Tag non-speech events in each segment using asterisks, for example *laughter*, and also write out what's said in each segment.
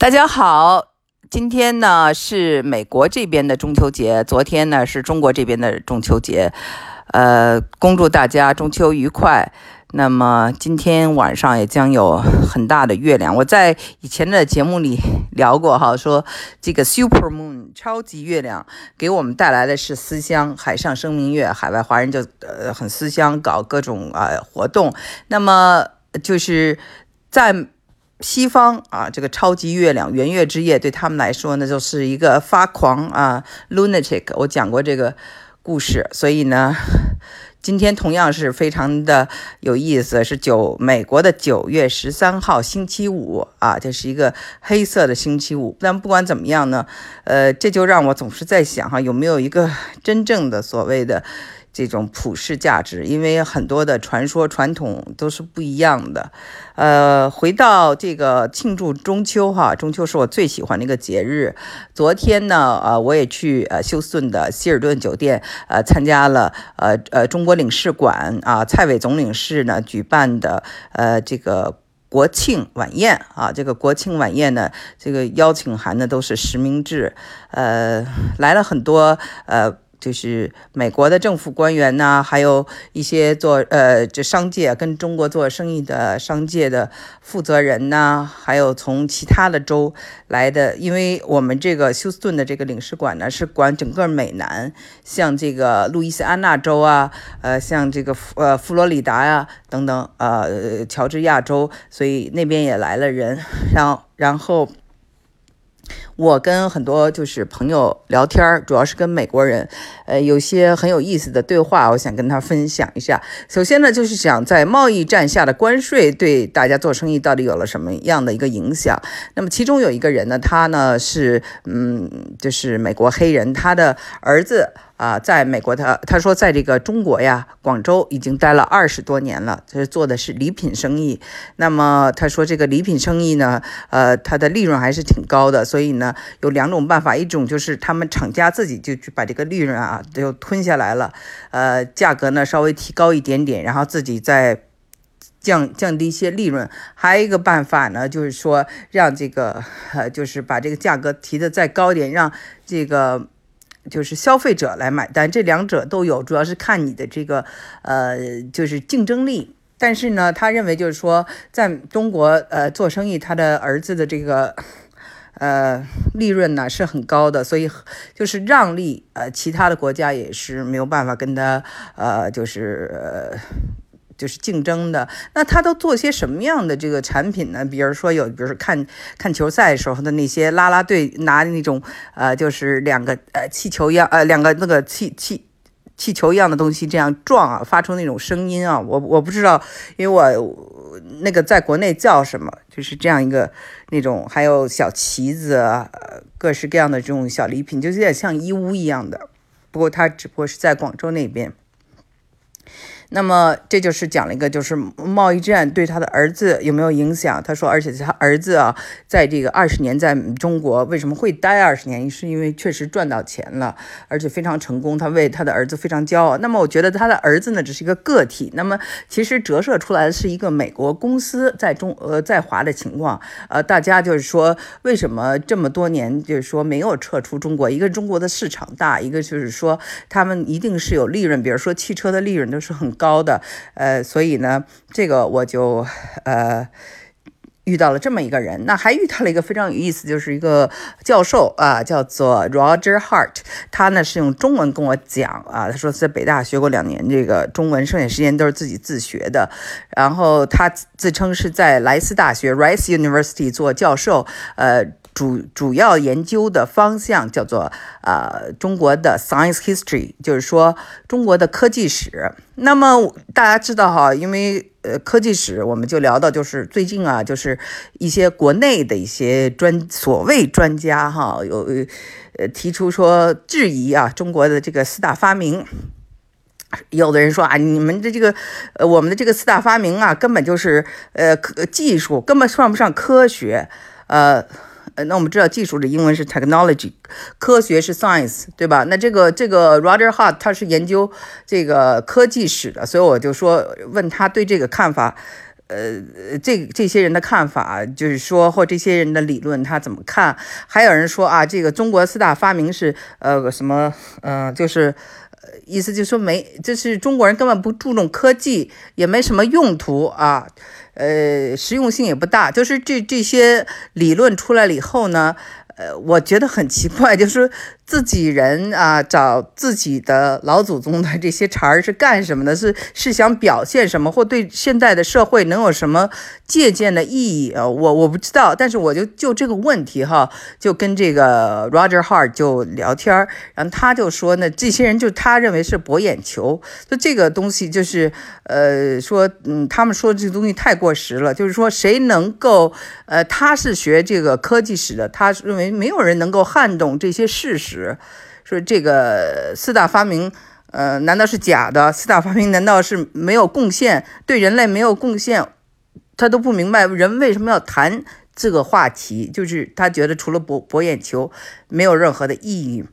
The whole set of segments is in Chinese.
大家好，今天呢是美国这边的中秋节，昨天呢是中国这边的中秋节。呃，恭祝大家中秋愉快。那么今天晚上也将有很大的月亮。我在以前的节目里聊过哈，说这个 Super Moon 超级月亮给我们带来的是思乡，海上生明月，海外华人就呃很思乡，搞各种啊活动。那么就是在。西方啊，这个超级月亮圆月之夜对他们来说呢，就是一个发狂啊，lunatic。我讲过这个故事，所以呢，*laughs* 今天同样是非常的有意思，是九美国的九月十三号星期五啊，这是一个黑色的星期五。但不管怎么样呢，呃，这就让我总是在想哈，有没有一个真正的所谓的。这种普世价值，因为很多的传说传统都是不一样的。呃，回到这个庆祝中秋哈，中秋是我最喜欢的一个节日。昨天呢，呃，我也去呃休斯顿的希尔顿酒店，呃，参加了呃呃中国领事馆啊蔡伟总领事呢举办的呃这个国庆晚宴啊。这个国庆晚宴呢，这个邀请函呢都是实名制，呃，来了很多呃。就是美国的政府官员呐，还有一些做呃这商界跟中国做生意的商界的负责人呐，还有从其他的州来的，因为我们这个休斯顿的这个领事馆呢是管整个美南，像这个路易斯安那州啊，呃像这个呃佛罗里达呀等等，呃乔治亚州，所以那边也来了人，然 *laughs* 后然后。我跟很多就是朋友聊天，主要是跟美国人，呃，有些很有意思的对话，我想跟他分享一下。首先呢，就是想在贸易战下的关税对大家做生意到底有了什么样的一个影响。那么其中有一个人呢，他呢是嗯，就是美国黑人，他的儿子。啊，在美国，他他说，在这个中国呀，广州已经待了二十多年了，他做的是礼品生意。那么他说，这个礼品生意呢，呃，它的利润还是挺高的。所以呢，有两种办法，一种就是他们厂家自己就去把这个利润啊就吞下来了，呃，价格呢稍微提高一点点，然后自己再降降低一些利润。还有一个办法呢，就是说让这个呃，就是把这个价格提的再高一点，让这个。就是消费者来买单，这两者都有，主要是看你的这个呃，就是竞争力。但是呢，他认为就是说，在中国呃做生意，他的儿子的这个呃利润呢是很高的，所以就是让利呃，其他的国家也是没有办法跟他呃就是。就是竞争的，那他都做些什么样的这个产品呢？比如说有，比如说看看球赛时候的那些啦啦队拿那种呃，就是两个呃气球一样呃两个那个气气气球一样的东西这样撞啊，发出那种声音啊，我我不知道，因为我那个在国内叫什么，就是这样一个那种，还有小旗子啊，各式各样的这种小礼品，就有点像义乌一样的，不过它只不过是在广州那边。那么这就是讲了一个，就是贸易战对他的儿子有没有影响？他说，而且他儿子啊，在这个二十年在中国为什么会待二十年？是因为确实赚到钱了，而且非常成功，他为他的儿子非常骄傲。那么我觉得他的儿子呢，只是一个个体。那么其实折射出来的是一个美国公司在中呃在华的情况。呃，大家就是说，为什么这么多年就是说没有撤出中国？一个中国的市场大，一个就是说他们一定是有利润，比如说汽车的利润都是很。高的，呃，所以呢，这个我就呃遇到了这么一个人，那还遇到了一个非常有意思，就是一个教授啊，叫做 Roger Hart，他呢是用中文跟我讲啊，他说在北大学过两年这个中文，剩下时间都是自己自学的，然后他自称是在莱斯大学 Rice University 做教授，呃。主主要研究的方向叫做呃中国的 science history，就是说中国的科技史。那么大家知道哈，因为呃科技史，我们就聊到就是最近啊，就是一些国内的一些专所谓专家哈，有呃提出说质疑啊中国的这个四大发明。有的人说啊，你们的这个呃我们的这个四大发明啊，根本就是呃科技术，根本算不上科学，呃。呃，那我们知道技术的英文是 technology，科学是 science，对吧？那这个这个 Roger Hart 他是研究这个科技史的，所以我就说问他对这个看法，呃，这这些人的看法，就是说或这些人的理论他怎么看？还有人说啊，这个中国四大发明是呃什么？嗯，就是呃意思就是说没，就是中国人根本不注重科技，也没什么用途啊，呃，实用性也不大。就是这这些理论出来了以后呢，呃，我觉得很奇怪，就是。自己人啊，找自己的老祖宗的这些茬儿是干什么的？是是想表现什么，或对现在的社会能有什么借鉴的意义啊？我我不知道，但是我就就这个问题哈，就跟这个 Roger Hart 就聊天儿，然后他就说呢，这些人就他认为是博眼球，就这个东西就是呃说嗯，他们说这个东西太过时了，就是说谁能够呃，他是学这个科技史的，他认为没有人能够撼动这些事实。说这个四大发明，呃，难道是假的？四大发明难道是没有贡献，对人类没有贡献？他都不明白人为什么要谈这个话题，就是他觉得除了博博眼球，没有任何的意义。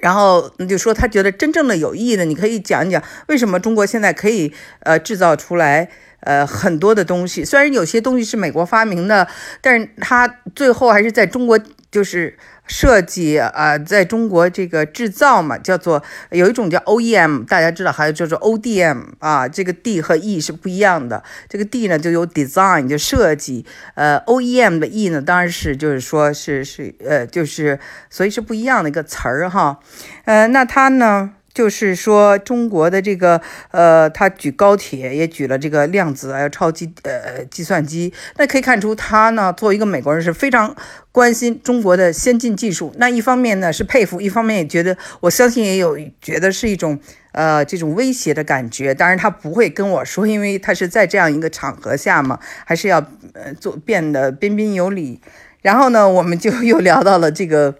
然后就说他觉得真正的有意义的，你可以讲一讲为什么中国现在可以呃制造出来呃很多的东西，虽然有些东西是美国发明的，但是他最后还是在中国就是。设计啊，在中国这个制造嘛，叫做有一种叫 OEM，大家知道，还有叫做 ODM 啊，这个 D 和 E 是不一样的。这个 D 呢就有 design 就设计，呃，OEM 的 E 呢当然是就是说是是呃就是所以是不一样的一个词儿哈，呃，那它呢？就是说，中国的这个，呃，他举高铁，也举了这个量子还有超级呃计算机，那可以看出他呢，作为一个美国人是非常关心中国的先进技术。那一方面呢是佩服，一方面也觉得，我相信也有觉得是一种呃这种威胁的感觉。当然他不会跟我说，因为他是在这样一个场合下嘛，还是要呃做变得彬彬有礼。然后呢，我们就又聊到了这个。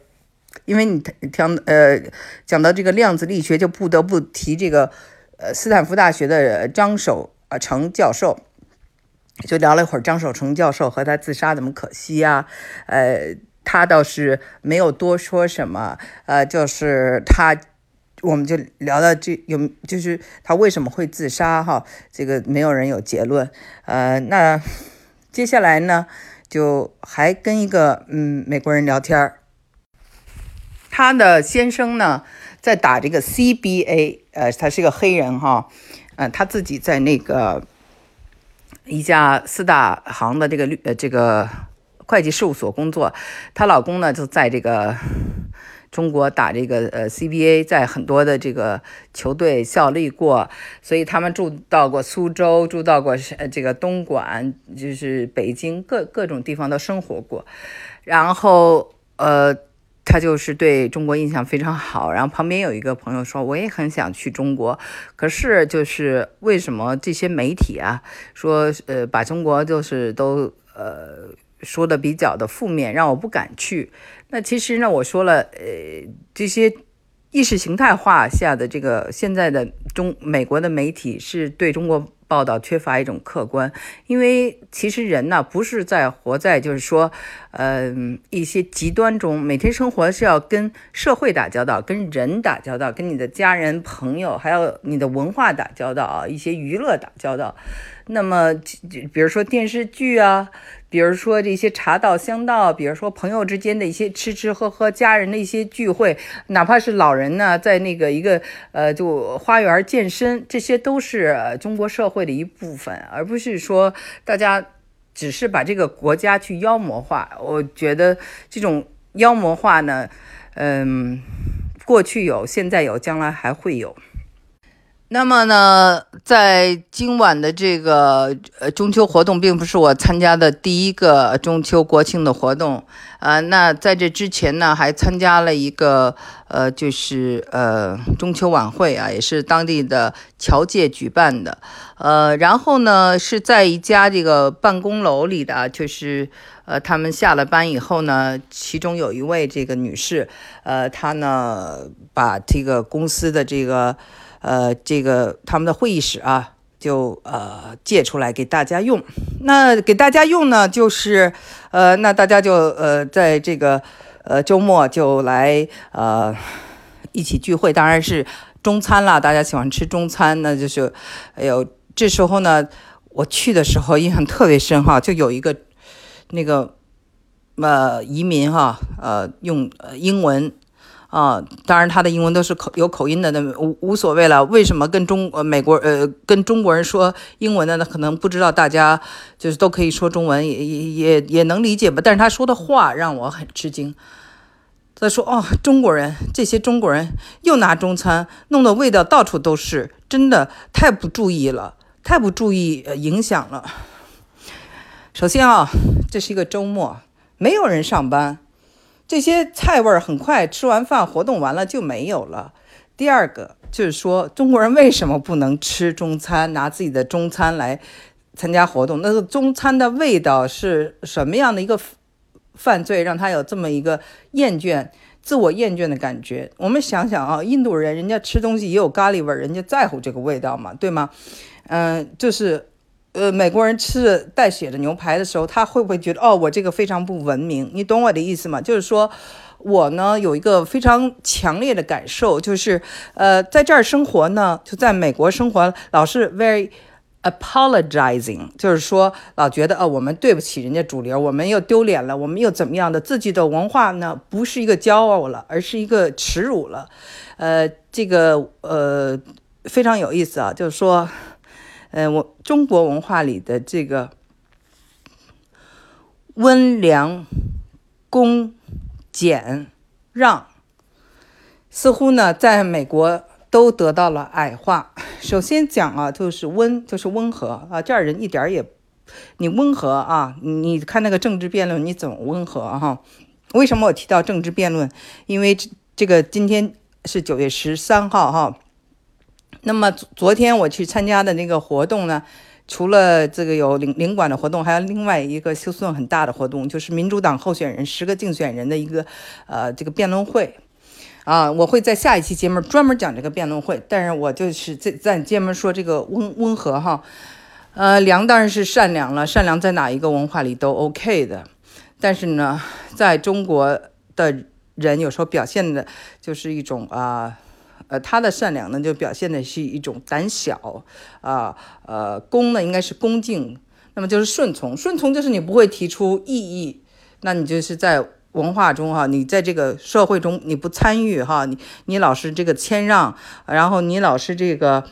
因为你讲呃讲到这个量子力学，就不得不提这个呃斯坦福大学的张守呃成教授，就聊了一会儿张守成教授和他自杀怎么可惜啊？呃，他倒是没有多说什么，呃，就是他我们就聊到这有就是他为什么会自杀哈？这个没有人有结论。呃，那接下来呢，就还跟一个嗯美国人聊天儿。他的先生呢，在打这个 CBA，呃，他是个黑人哈，嗯，他自己在那个一家四大行的这个律呃这个会计事务所工作，她老公呢就在这个中国打这个呃 CBA，在很多的这个球队效力过，所以他们住到过苏州，住到过呃这个东莞，就是北京各各种地方都生活过，然后呃。他就是对中国印象非常好，然后旁边有一个朋友说，我也很想去中国，可是就是为什么这些媒体啊说，呃，把中国就是都呃说的比较的负面，让我不敢去。那其实呢，我说了，呃，这些意识形态化下的这个现在的中美国的媒体是对中国。报道缺乏一种客观，因为其实人呢不是在活在就是说，呃一些极端中，每天生活是要跟社会打交道，跟人打交道，跟你的家人朋友，还有你的文化打交道啊，一些娱乐打交道。那么，比如说电视剧啊。比如说这些茶道香道，比如说朋友之间的一些吃吃喝喝，家人的一些聚会，哪怕是老人呢，在那个一个呃就花园健身，这些都是中国社会的一部分，而不是说大家只是把这个国家去妖魔化。我觉得这种妖魔化呢，嗯，过去有，现在有，将来还会有。那么呢，在今晚的这个呃中秋活动，并不是我参加的第一个中秋国庆的活动，呃，那在这之前呢，还参加了一个呃，就是呃中秋晚会啊，也是当地的侨界举办的，呃，然后呢是在一家这个办公楼里的，就是呃他们下了班以后呢，其中有一位这个女士，呃，她呢把这个公司的这个。呃，这个他们的会议室啊，就呃借出来给大家用。那给大家用呢，就是呃，那大家就呃在这个呃周末就来呃一起聚会，当然是中餐啦。大家喜欢吃中餐，那就是哎呦，这时候呢，我去的时候印象特别深哈，就有一个那个呃移民哈，呃用英文。啊，当然他的英文都是口有口音的，那无无所谓了。为什么跟中呃美国呃跟中国人说英文的呢？可能不知道，大家就是都可以说中文，也也也也能理解吧。但是他说的话让我很吃惊。他说：“哦，中国人这些中国人又拿中餐弄的味道到处都是，真的太不注意了，太不注意呃影响了。首先啊，这是一个周末，没有人上班。”这些菜味儿很快吃完饭，活动完了就没有了。第二个就是说，中国人为什么不能吃中餐，拿自己的中餐来参加活动？那个中餐的味道是什么样的一个犯罪，让他有这么一个厌倦、自我厌倦的感觉？我们想想啊，印度人人家吃东西也有咖喱味儿，人家在乎这个味道嘛，对吗？嗯，就是。呃，美国人吃带血的牛排的时候，他会不会觉得哦，我这个非常不文明？你懂我的意思吗？就是说，我呢有一个非常强烈的感受，就是呃，在这儿生活呢，就在美国生活，老是 very apologizing，就是说老觉得哦，我们对不起人家主流，我们又丢脸了，我们又怎么样的？自己的文化呢，不是一个骄傲了，而是一个耻辱了。呃，这个呃非常有意思啊，就是说。呃，我中国文化里的这个温良恭俭让，似乎呢，在美国都得到了矮化。*laughs* 首先讲啊，就是温，就是温和啊，这儿人一点也，你温和啊，你看那个政治辩论，你怎么温和哈？为什么我提到政治辩论？因为这这个今天是九月十三号哈。那么昨天我去参加的那个活动呢，除了这个有领领馆的活动，还有另外一个休斯顿很大的活动，就是民主党候选人十个竞选人的一个呃这个辩论会，啊，我会在下一期节目专门讲这个辩论会。但是我就是在在节目说这个温温和哈，呃，良当然是善良了，善良在哪一个文化里都 OK 的，但是呢，在中国的人有时候表现的就是一种啊。呃他的善良呢，就表现的是一种胆小，啊，呃，恭呢应该是恭敬，那么就是顺从，顺从就是你不会提出异议，那你就是在文化中哈，你在这个社会中你不参与哈，你你老是这个谦让，然后你老是这个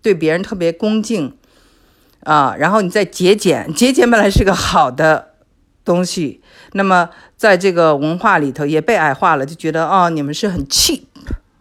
对别人特别恭敬，啊，然后你再节俭，节俭本来是个好的东西，那么在这个文化里头也被矮化了，就觉得哦，你们是很 cheap。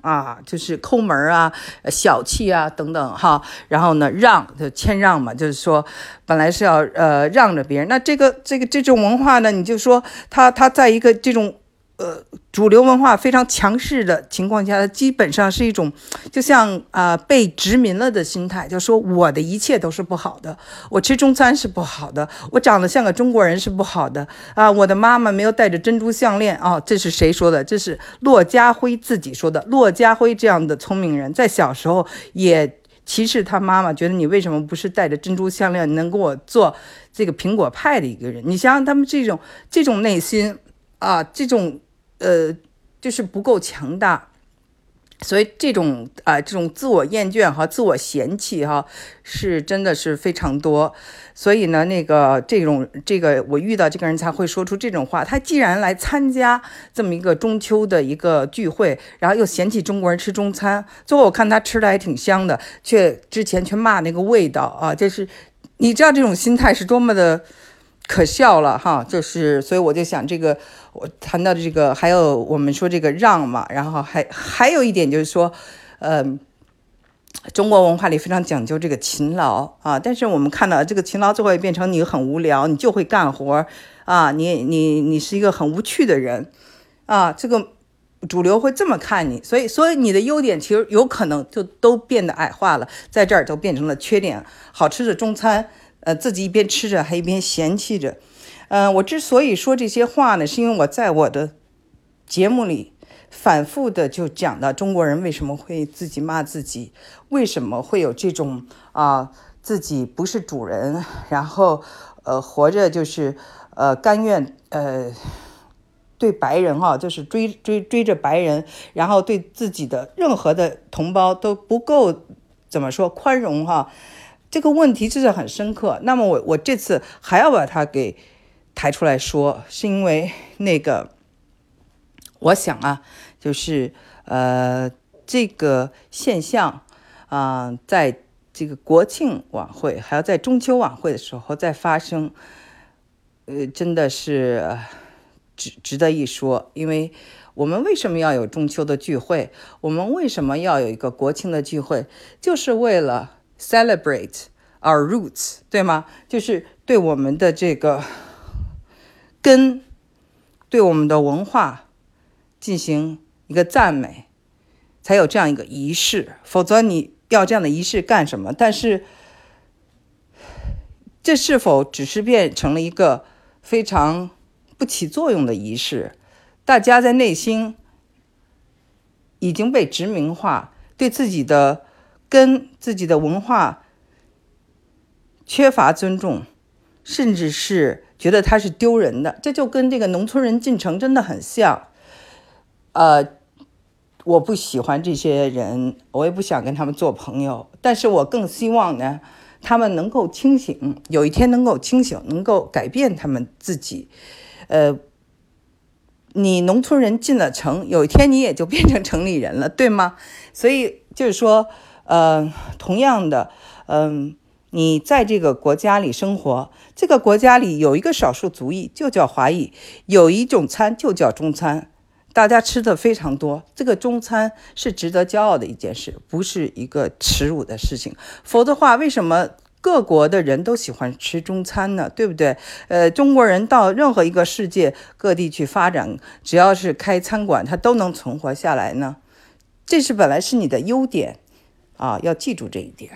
啊，就是抠门啊，小气啊，等等哈。然后呢，让就谦让嘛，就是说，本来是要呃让着别人。那这个这个这种文化呢，你就说他他在一个这种。呃，主流文化非常强势的情况下，基本上是一种，就像啊被殖民了的心态，就说我的一切都是不好的，我吃中餐是不好的，我长得像个中国人是不好的啊，我的妈妈没有戴着珍珠项链啊，这是谁说的？这是骆家辉自己说的。骆家辉这样的聪明人，在小时候也歧视他妈妈，觉得你为什么不是戴着珍珠项链能给我做这个苹果派的一个人？你想想他们这种这种内心啊，这种。呃，就是不够强大，所以这种啊，这种自我厌倦和自我嫌弃哈，是真的是非常多。所以呢，那个这种这个我遇到这个人才会说出这种话。他既然来参加这么一个中秋的一个聚会，然后又嫌弃中国人吃中餐，最后我看他吃的还挺香的，却之前却骂那个味道啊，就是你知道这种心态是多么的。可笑了哈，就是，所以我就想这个，我谈到的这个，还有我们说这个让嘛，然后还还有一点就是说，嗯，中国文化里非常讲究这个勤劳啊，但是我们看到这个勤劳最后也变成你很无聊，你就会干活啊，你你你是一个很无趣的人啊，这个主流会这么看你，所以所以你的优点其实有可能就都变得矮化了，在这儿都变成了缺点，好吃的中餐。呃，自己一边吃着，还一边嫌弃着。呃，我之所以说这些话呢，是因为我在我的节目里反复的就讲到中国人为什么会自己骂自己，为什么会有这种啊自己不是主人，然后呃活着就是呃甘愿呃对白人哈，就是追追追着白人，然后对自己的任何的同胞都不够怎么说宽容哈。这个问题就是很深刻。那么我我这次还要把它给抬出来说，是因为那个，我想啊，就是呃这个现象啊，在这个国庆晚会还要在中秋晚会的时候再发生，呃，真的是值值得一说，因为。我们为什么要有中秋的聚会？我们为什么要有一个国庆的聚会？就是为了 celebrate our roots，对吗？就是对我们的这个根，对我们的文化进行一个赞美，才有这样一个仪式。否则你要这样的仪式干什么？但是这是否只是变成了一个非常不起作用的仪式？大家在内心已经被殖民化，对自己的跟、自己的文化缺乏尊重，甚至是觉得他是丢人的。这就跟这个农村人进城真的很像。呃，我不喜欢这些人，我也不想跟他们做朋友。但是我更希望呢，他们能够清醒，有一天能够清醒，能够改变他们自己。呃。你农村人进了城，有一天你也就变成城里人了，对吗？所以就是说，呃，同样的，嗯，你在这个国家里生活，这个国家里有一个少数族裔，就叫华裔，有一种餐就叫中餐，大家吃的非常多，这个中餐是值得骄傲的一件事，不是一个耻辱的事情。否则话，为什么？各国的人都喜欢吃中餐呢，对不对？呃，中国人到任何一个世界各地去发展，只要是开餐馆，他都能存活下来呢。这是本来是你的优点啊，要记住这一点。